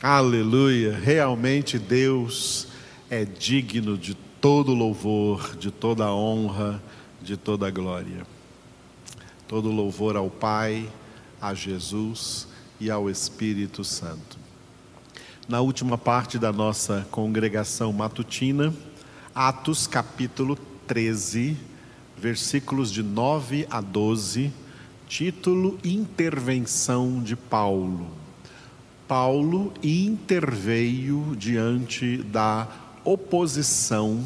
Aleluia! Realmente Deus é digno de todo louvor, de toda honra, de toda glória. Todo louvor ao Pai, a Jesus e ao Espírito Santo. Na última parte da nossa congregação matutina, Atos capítulo 13, versículos de 9 a 12, título Intervenção de Paulo. Paulo interveio diante da oposição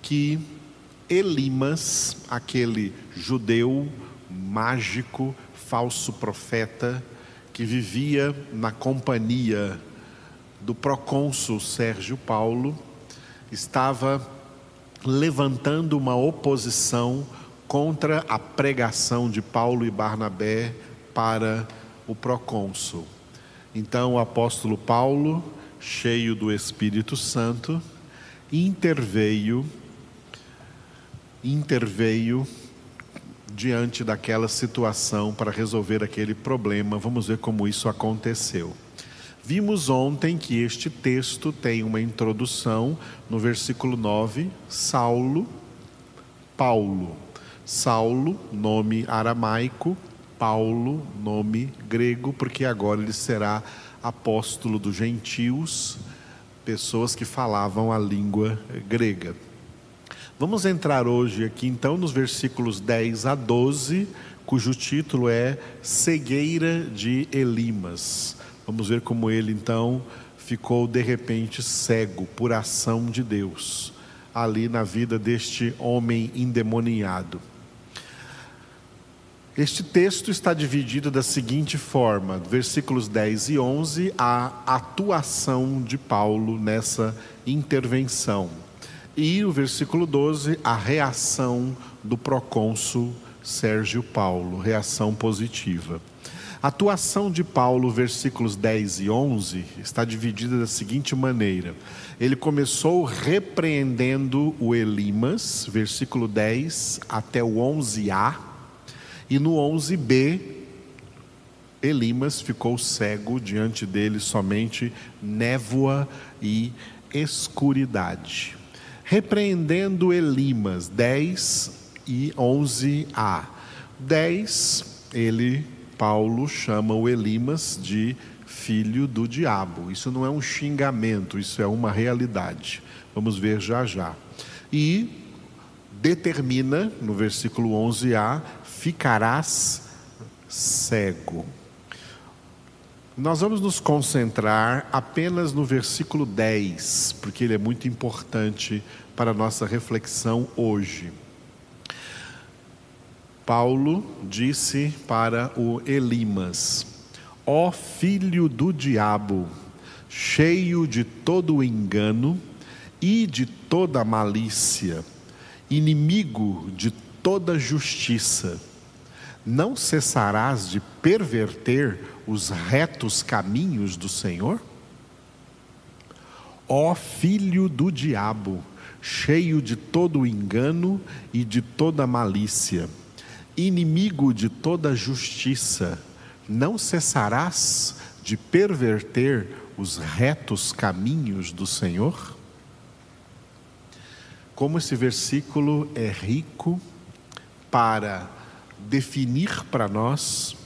que Elimas, aquele judeu mágico, falso profeta, que vivia na companhia do procônsul Sérgio Paulo, estava levantando uma oposição contra a pregação de Paulo e Barnabé para o procônsul. Então o apóstolo Paulo, cheio do Espírito Santo, interveio interveio diante daquela situação para resolver aquele problema. Vamos ver como isso aconteceu. Vimos ontem que este texto tem uma introdução no versículo 9, Saulo, Paulo. Saulo, nome aramaico, Paulo, nome grego, porque agora ele será apóstolo dos gentios, pessoas que falavam a língua grega. Vamos entrar hoje aqui então nos versículos 10 a 12, cujo título é Cegueira de Elimas. Vamos ver como ele então ficou de repente cego por ação de Deus ali na vida deste homem endemoniado. Este texto está dividido da seguinte forma: versículos 10 e 11, a atuação de Paulo nessa intervenção. E o versículo 12, a reação do procônsul Sérgio Paulo, reação positiva. A atuação de Paulo, versículos 10 e 11, está dividida da seguinte maneira: ele começou repreendendo o Elimas, versículo 10 até o 11a e no 11b, Elimas ficou cego, diante dele somente névoa e escuridade. Repreendendo Elimas, 10 e 11a. 10, ele, Paulo, chama o Elimas de filho do diabo. Isso não é um xingamento, isso é uma realidade. Vamos ver já já. E determina, no versículo 11a, ficarás cego. Nós vamos nos concentrar apenas no versículo 10, porque ele é muito importante para a nossa reflexão hoje. Paulo disse para o Elimas: Ó filho do diabo, cheio de todo engano e de toda malícia, inimigo de toda justiça, não cessarás de perverter os retos caminhos do Senhor? Ó filho do diabo, cheio de todo engano e de toda malícia, inimigo de toda justiça, não cessarás de perverter os retos caminhos do Senhor? Como esse versículo é rico para definir para nós,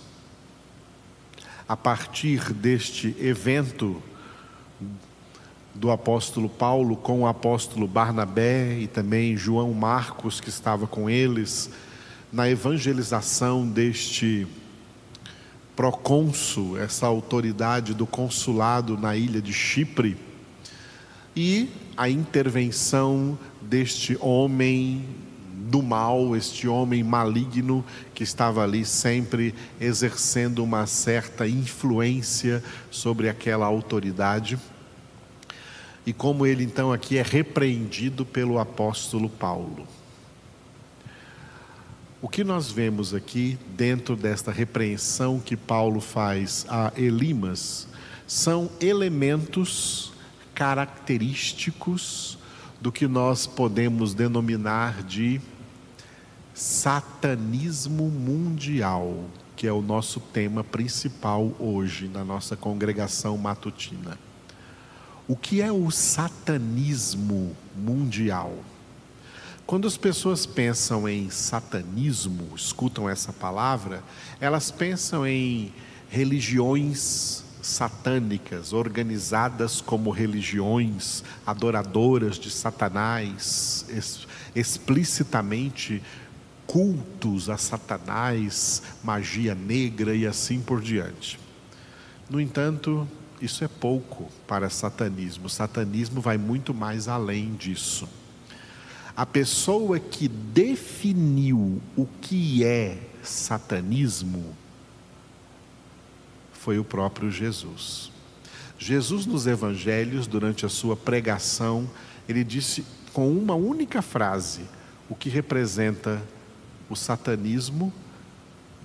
a partir deste evento do apóstolo Paulo com o apóstolo Barnabé e também João Marcos, que estava com eles, na evangelização deste procônsul, essa autoridade do consulado na ilha de Chipre, e a intervenção deste homem do mal, este homem maligno que estava ali sempre exercendo uma certa influência sobre aquela autoridade. E como ele então aqui é repreendido pelo apóstolo Paulo. O que nós vemos aqui dentro desta repreensão que Paulo faz a Elimas são elementos característicos do que nós podemos denominar de satanismo mundial. que é o nosso tema principal hoje na nossa congregação matutina. O que é o satanismo mundial? Quando as pessoas pensam em satanismo, escutam essa palavra, elas pensam em religiões satânicas, organizadas como religiões adoradoras de Satanás, explicitamente cultos a Satanás, magia negra e assim por diante. No entanto, isso é pouco para satanismo. O satanismo vai muito mais além disso. A pessoa que definiu o que é satanismo foi o próprio Jesus. Jesus, nos evangelhos, durante a sua pregação, ele disse com uma única frase o que representa o satanismo,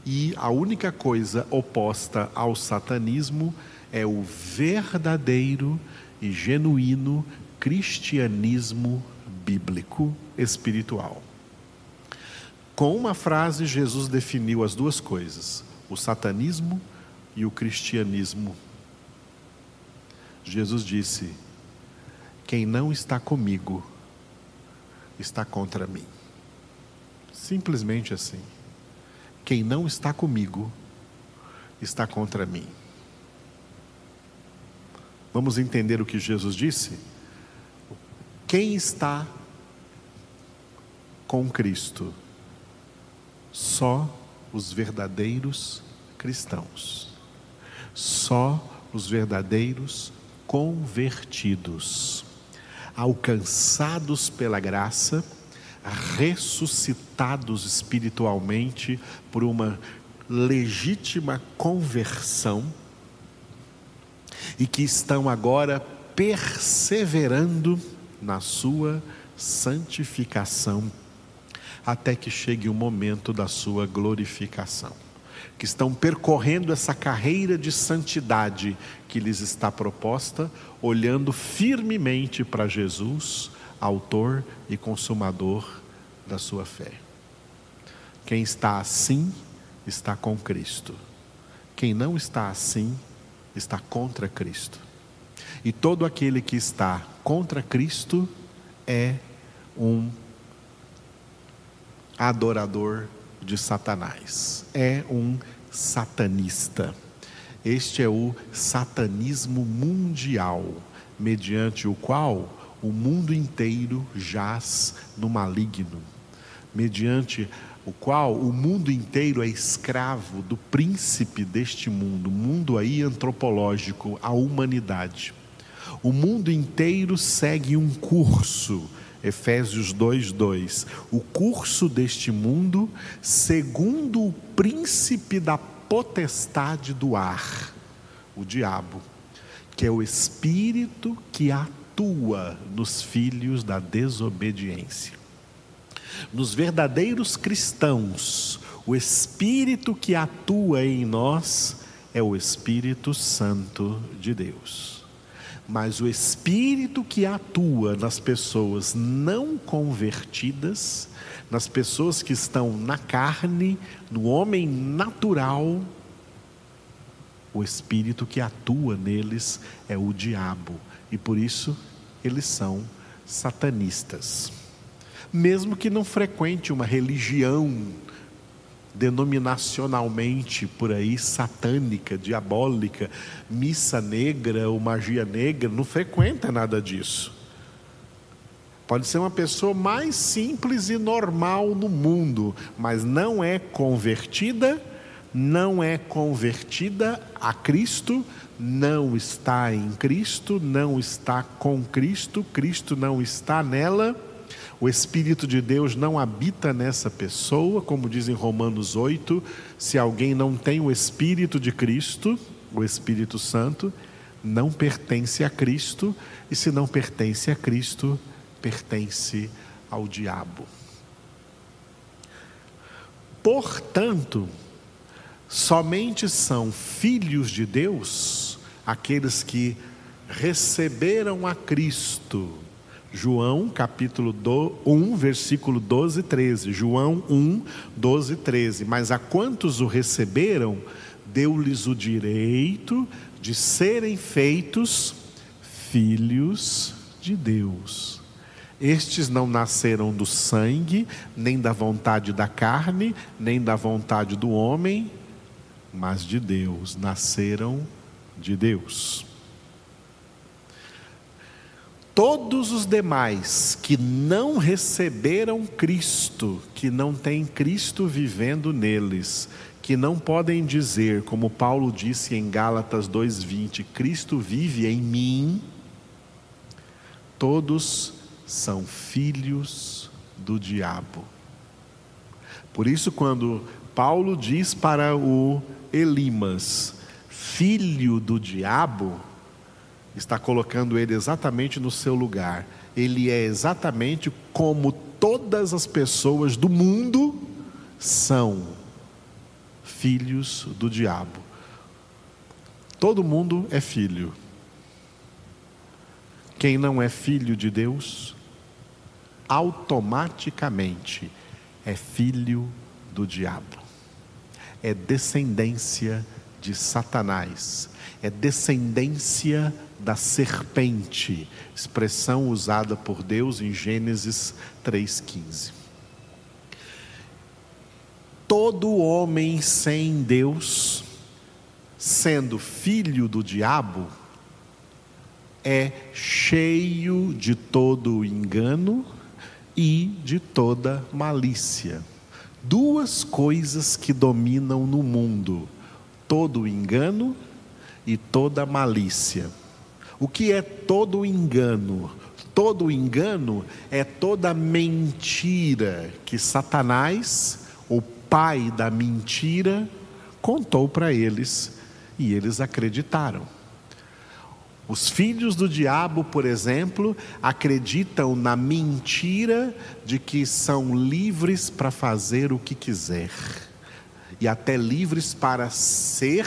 e a única coisa oposta ao satanismo é o verdadeiro e genuíno cristianismo bíblico espiritual. Com uma frase, Jesus definiu as duas coisas: o satanismo e o cristianismo. Jesus disse: Quem não está comigo está contra mim. Simplesmente assim. Quem não está comigo está contra mim. Vamos entender o que Jesus disse? Quem está com Cristo? Só os verdadeiros cristãos só os verdadeiros convertidos, alcançados pela graça, ressuscitados espiritualmente por uma legítima conversão e que estão agora perseverando na sua santificação até que chegue o momento da sua glorificação que estão percorrendo essa carreira de santidade que lhes está proposta, olhando firmemente para Jesus, Autor e Consumador da sua fé. Quem está assim, está com Cristo. Quem não está assim, está contra Cristo. E todo aquele que está contra Cristo é um adorador de Satanás. É um satanista. Este é o satanismo mundial, mediante o qual o mundo inteiro jaz no maligno, mediante o qual o mundo inteiro é escravo do príncipe deste mundo, mundo aí antropológico, a humanidade. O mundo inteiro segue um curso Efésios 2:2. O curso deste mundo, segundo o príncipe da potestade do ar, o diabo, que é o espírito que atua nos filhos da desobediência. Nos verdadeiros cristãos, o espírito que atua em nós é o Espírito Santo de Deus. Mas o espírito que atua nas pessoas não convertidas, nas pessoas que estão na carne, no homem natural, o espírito que atua neles é o diabo, e por isso eles são satanistas. Mesmo que não frequente uma religião denominacionalmente por aí satânica, diabólica, missa negra ou magia negra, não frequenta nada disso. Pode ser uma pessoa mais simples e normal no mundo, mas não é convertida, não é convertida a Cristo, não está em Cristo, não está com Cristo, Cristo não está nela o Espírito de Deus não habita nessa pessoa, como diz em Romanos 8, se alguém não tem o Espírito de Cristo, o Espírito Santo, não pertence a Cristo, e se não pertence a Cristo, pertence ao diabo. Portanto, somente são filhos de Deus aqueles que receberam a Cristo João capítulo 1, versículo 12 e 13. João 1, 12 e 13. Mas a quantos o receberam, deu-lhes o direito de serem feitos filhos de Deus. Estes não nasceram do sangue, nem da vontade da carne, nem da vontade do homem, mas de Deus. Nasceram de Deus. Todos os demais que não receberam Cristo, que não têm Cristo vivendo neles, que não podem dizer, como Paulo disse em Gálatas 2:20, Cristo vive em mim, todos são filhos do diabo. Por isso quando Paulo diz para o Elimas, filho do diabo, está colocando ele exatamente no seu lugar. Ele é exatamente como todas as pessoas do mundo são filhos do diabo. Todo mundo é filho. Quem não é filho de Deus, automaticamente é filho do diabo. É descendência de Satanás, é descendência da serpente, expressão usada por Deus em Gênesis 3,15. Todo homem sem Deus, sendo filho do diabo, é cheio de todo engano e de toda malícia. Duas coisas que dominam no mundo: todo engano e toda malícia. O que é todo engano? Todo engano é toda mentira que Satanás, o pai da mentira, contou para eles e eles acreditaram. Os filhos do diabo, por exemplo, acreditam na mentira de que são livres para fazer o que quiser e até livres para ser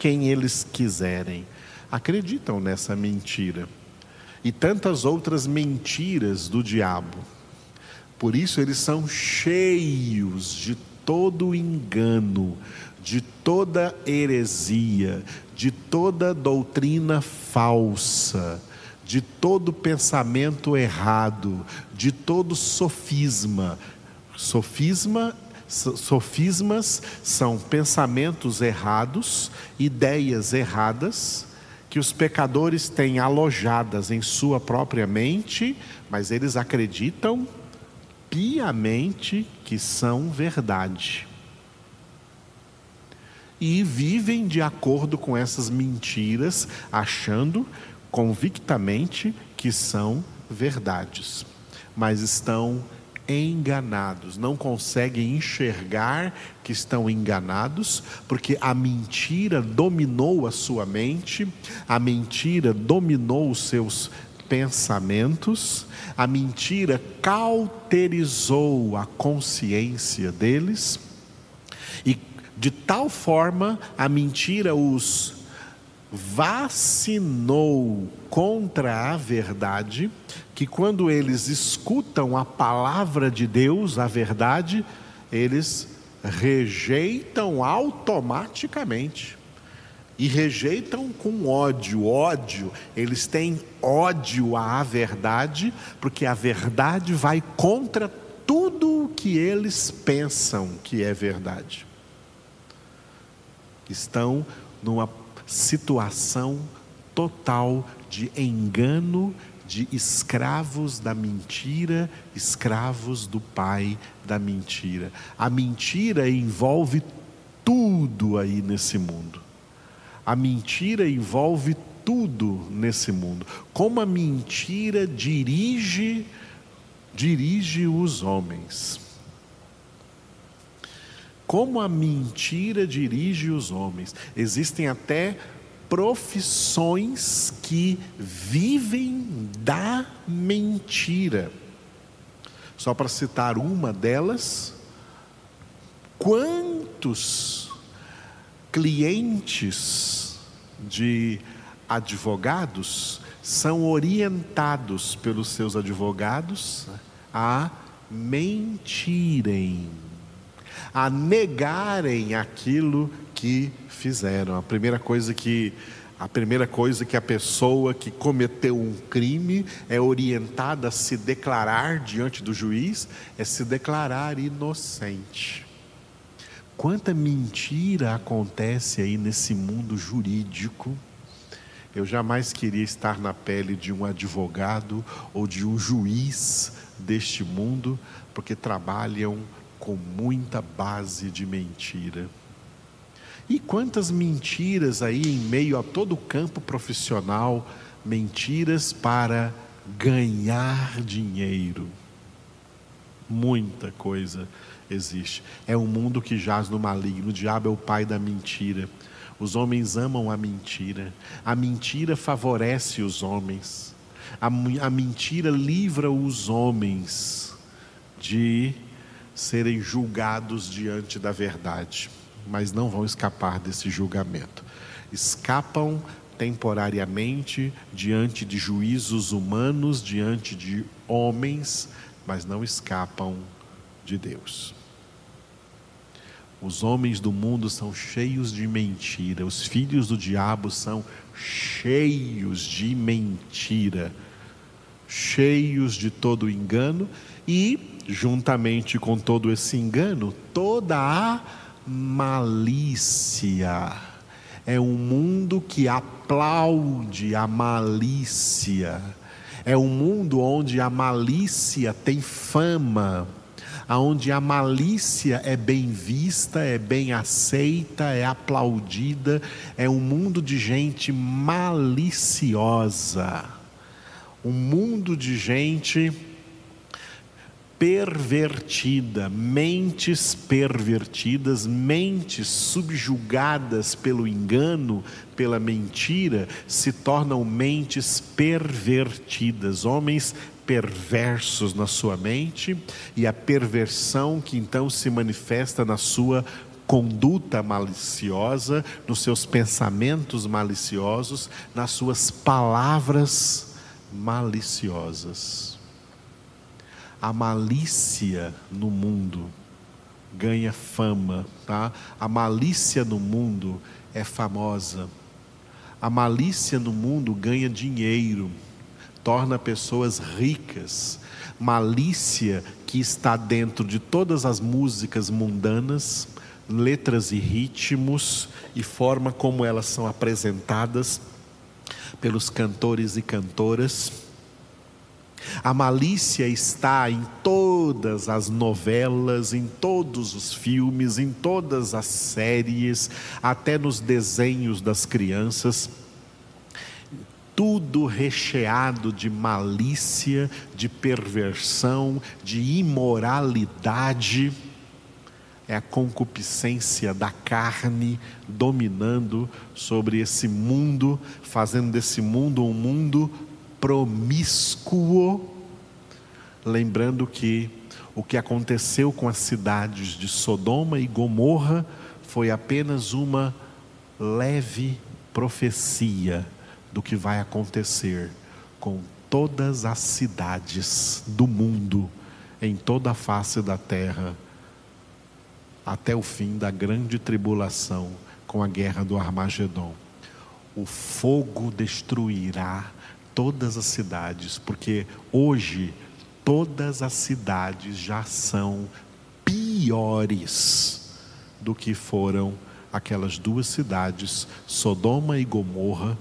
quem eles quiserem acreditam nessa mentira e tantas outras mentiras do diabo. Por isso eles são cheios de todo engano, de toda heresia, de toda doutrina falsa, de todo pensamento errado, de todo sofisma. Sofisma Sofismas são pensamentos errados, ideias erradas, que os pecadores têm alojadas em sua própria mente, mas eles acreditam piamente que são verdade. E vivem de acordo com essas mentiras, achando convictamente que são verdades, mas estão enganados, não conseguem enxergar que estão enganados, porque a mentira dominou a sua mente, a mentira dominou os seus pensamentos, a mentira cauterizou a consciência deles, e de tal forma a mentira os vacinou contra a verdade, que quando eles escutam a palavra de Deus, a verdade, eles rejeitam automaticamente. E rejeitam com ódio, ódio, eles têm ódio à verdade, porque a verdade vai contra tudo o que eles pensam que é verdade. Estão numa situação total de engano, de escravos da mentira, escravos do pai da mentira. A mentira envolve tudo aí nesse mundo. A mentira envolve tudo nesse mundo. Como a mentira dirige dirige os homens. Como a mentira dirige os homens. Existem até profissões que vivem da mentira. Só para citar uma delas, quantos clientes de advogados são orientados pelos seus advogados a mentirem, a negarem aquilo que fizeram. A primeira coisa que a primeira coisa que a pessoa que cometeu um crime é orientada a se declarar diante do juiz é se declarar inocente. Quanta mentira acontece aí nesse mundo jurídico. Eu jamais queria estar na pele de um advogado ou de um juiz deste mundo, porque trabalham com muita base de mentira. E quantas mentiras aí em meio a todo o campo profissional, mentiras para ganhar dinheiro. Muita coisa existe. É um mundo que jaz no maligno. O diabo é o pai da mentira. Os homens amam a mentira. A mentira favorece os homens. A, a mentira livra os homens de serem julgados diante da verdade mas não vão escapar desse julgamento. Escapam temporariamente diante de juízos humanos, diante de homens, mas não escapam de Deus. Os homens do mundo são cheios de mentira, os filhos do diabo são cheios de mentira, cheios de todo engano e, juntamente com todo esse engano, toda a malícia. É um mundo que aplaude a malícia. É um mundo onde a malícia tem fama, onde a malícia é bem vista, é bem aceita, é aplaudida. É um mundo de gente maliciosa. Um mundo de gente pervertida, mentes pervertidas, mentes subjugadas pelo engano, pela mentira, se tornam mentes pervertidas, homens perversos na sua mente e a perversão que então se manifesta na sua conduta maliciosa, nos seus pensamentos maliciosos, nas suas palavras maliciosas a malícia no mundo ganha fama, tá? A malícia no mundo é famosa. A malícia no mundo ganha dinheiro, torna pessoas ricas. Malícia que está dentro de todas as músicas mundanas, letras e ritmos e forma como elas são apresentadas pelos cantores e cantoras a malícia está em todas as novelas, em todos os filmes, em todas as séries, até nos desenhos das crianças. Tudo recheado de malícia, de perversão, de imoralidade. É a concupiscência da carne dominando sobre esse mundo, fazendo desse mundo um mundo promíscuo, lembrando que o que aconteceu com as cidades de Sodoma e Gomorra foi apenas uma leve profecia do que vai acontecer com todas as cidades do mundo, em toda a face da terra, até o fim da grande tribulação com a guerra do Armagedon. O fogo destruirá todas as cidades, porque hoje todas as cidades já são piores do que foram aquelas duas cidades, Sodoma e Gomorra,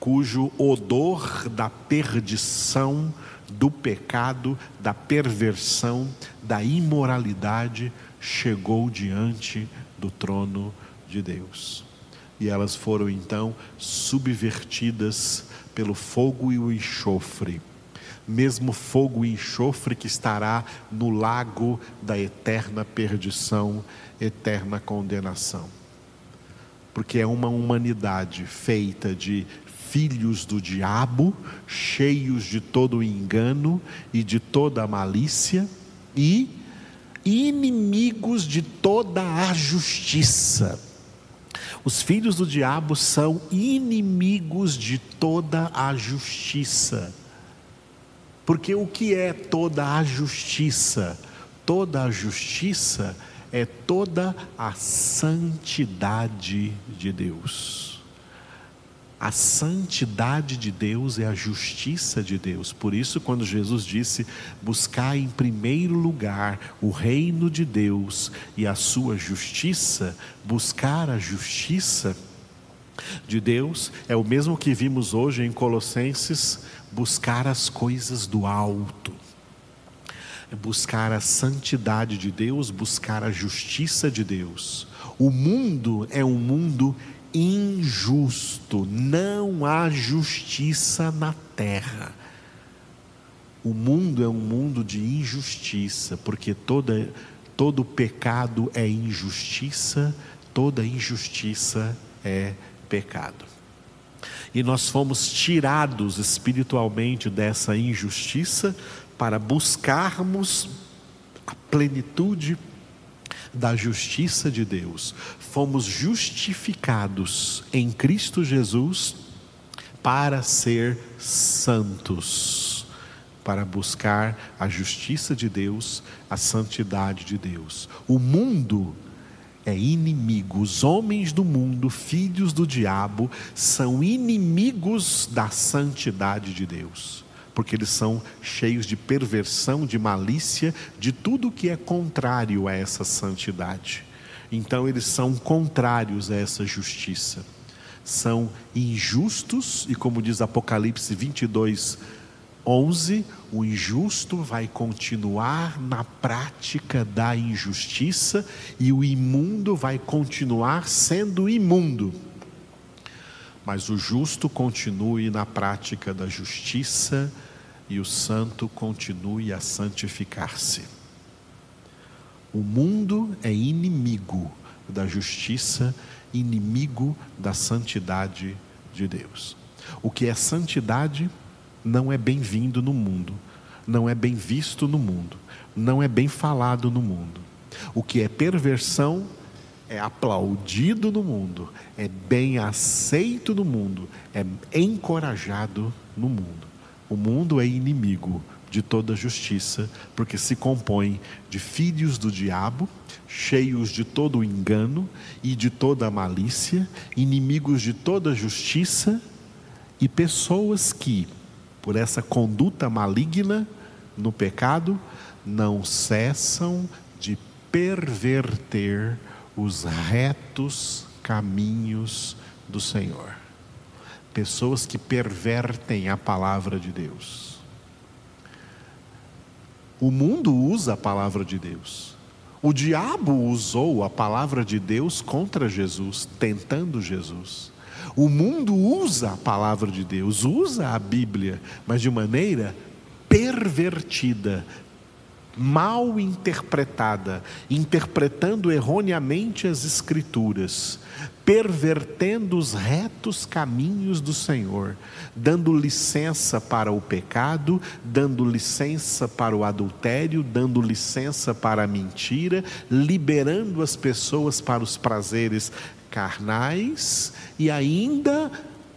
cujo odor da perdição, do pecado, da perversão, da imoralidade chegou diante do trono de Deus. E elas foram então subvertidas pelo fogo e o enxofre, mesmo fogo e enxofre que estará no lago da eterna perdição, eterna condenação. Porque é uma humanidade feita de filhos do diabo, cheios de todo engano e de toda malícia, e inimigos de toda a justiça Os filhos do diabo são inimigos de toda a justiça. Porque o que é toda a justiça? Toda a justiça é toda a santidade de Deus. A santidade de Deus é a justiça de Deus. Por isso, quando Jesus disse: buscar em primeiro lugar o reino de Deus e a sua justiça, buscar a justiça de Deus é o mesmo que vimos hoje em Colossenses: buscar as coisas do alto. Buscar a santidade de Deus, buscar a justiça de Deus. O mundo é um mundo injusto, não há justiça na terra. O mundo é um mundo de injustiça, porque toda, todo pecado é injustiça, toda injustiça é pecado. E nós fomos tirados espiritualmente dessa injustiça para buscarmos a plenitude da justiça de Deus. Fomos justificados em Cristo Jesus para ser santos, para buscar a justiça de Deus, a santidade de Deus. O mundo é inimigo, os homens do mundo, filhos do diabo, são inimigos da santidade de Deus porque eles são cheios de perversão, de malícia, de tudo que é contrário a essa santidade. Então, eles são contrários a essa justiça. São injustos, e como diz Apocalipse 22, 11: o injusto vai continuar na prática da injustiça, e o imundo vai continuar sendo imundo mas o justo continue na prática da justiça e o santo continue a santificar-se. O mundo é inimigo da justiça, inimigo da santidade de Deus. O que é santidade não é bem-vindo no mundo, não é bem visto no mundo, não é bem falado no mundo. O que é perversão é aplaudido no mundo, é bem aceito no mundo, é encorajado no mundo. O mundo é inimigo de toda justiça, porque se compõe de filhos do diabo, cheios de todo engano e de toda malícia, inimigos de toda justiça e pessoas que, por essa conduta maligna no pecado, não cessam de perverter os retos caminhos do Senhor. Pessoas que pervertem a palavra de Deus. O mundo usa a palavra de Deus. O diabo usou a palavra de Deus contra Jesus, tentando Jesus. O mundo usa a palavra de Deus, usa a Bíblia, mas de maneira pervertida, mal interpretada, interpretando erroneamente as Escrituras, pervertendo os retos caminhos do Senhor, dando licença para o pecado, dando licença para o adultério, dando licença para a mentira, liberando as pessoas para os prazeres carnais e ainda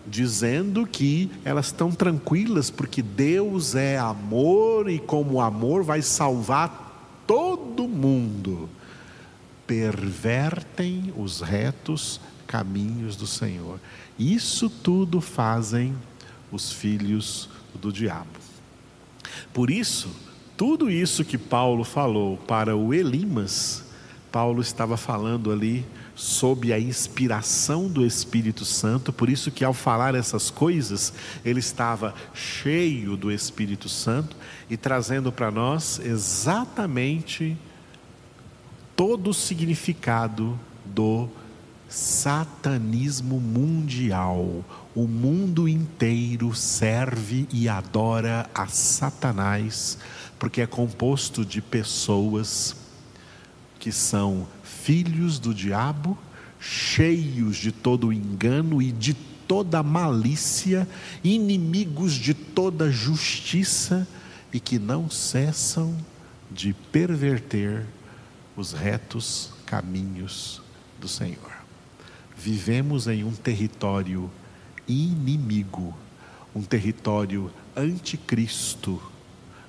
dizendo que elas estão tranquilas porque Deus é amor e como amor vai salvar todo mundo. Pervertem os retos caminhos do Senhor. Isso tudo fazem os filhos do diabo. Por isso, tudo isso que Paulo falou para o Elimas, Paulo estava falando ali sob a inspiração do Espírito Santo, por isso que ao falar essas coisas, ele estava cheio do Espírito Santo e trazendo para nós exatamente todo o significado do satanismo mundial. O mundo inteiro serve e adora a Satanás, porque é composto de pessoas que são filhos do diabo, cheios de todo engano e de toda malícia, inimigos de toda justiça e que não cessam de perverter os retos caminhos do Senhor. vivemos em um território inimigo, um território anticristo,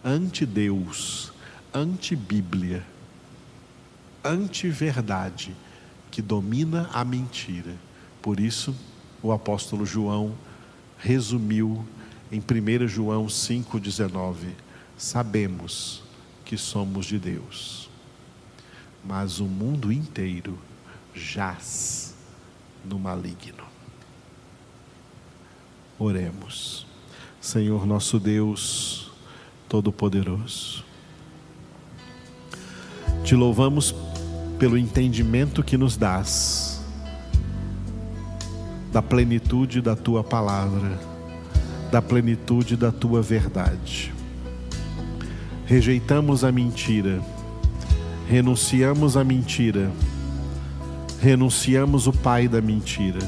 anti-Deus, anti-Bíblia, anti-verdade, que domina a mentira. Por isso, o apóstolo João resumiu em 1 João 5,19: Sabemos que somos de Deus, mas o mundo inteiro jaz no maligno. Oremos. Senhor nosso Deus Todo-Poderoso, te louvamos pelo entendimento que nos dás da plenitude da tua palavra, da plenitude da tua verdade. Rejeitamos a mentira, renunciamos à mentira, renunciamos o pai da mentira.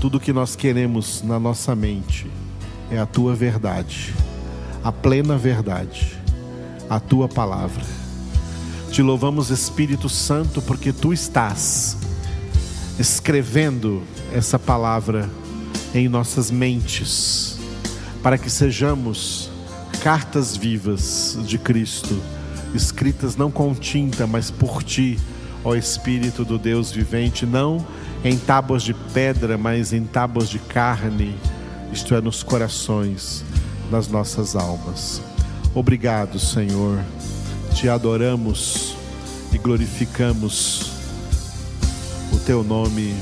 Tudo que nós queremos na nossa mente é a tua verdade, a plena verdade, a tua palavra. Te louvamos, Espírito Santo, porque tu estás escrevendo essa palavra em nossas mentes, para que sejamos cartas vivas de Cristo, escritas não com tinta, mas por ti, ó Espírito do Deus vivente, não em tábuas de pedra, mas em tábuas de carne isto é, nos corações, nas nossas almas. Obrigado, Senhor. Te adoramos e glorificamos o teu nome.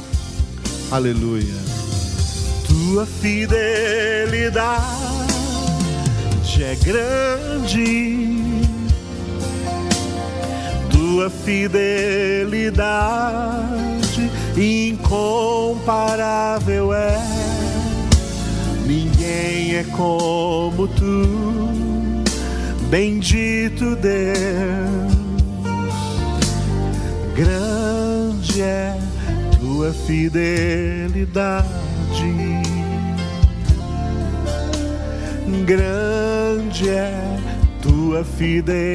Aleluia. Tua fidelidade é grande. Tua fidelidade incomparável é Ninguém é como tu, bendito Deus. Grande é tua fidelidade. Grande é tua fidelidade.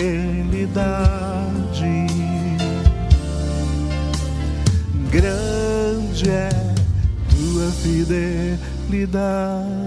Grande é tua fidelidade.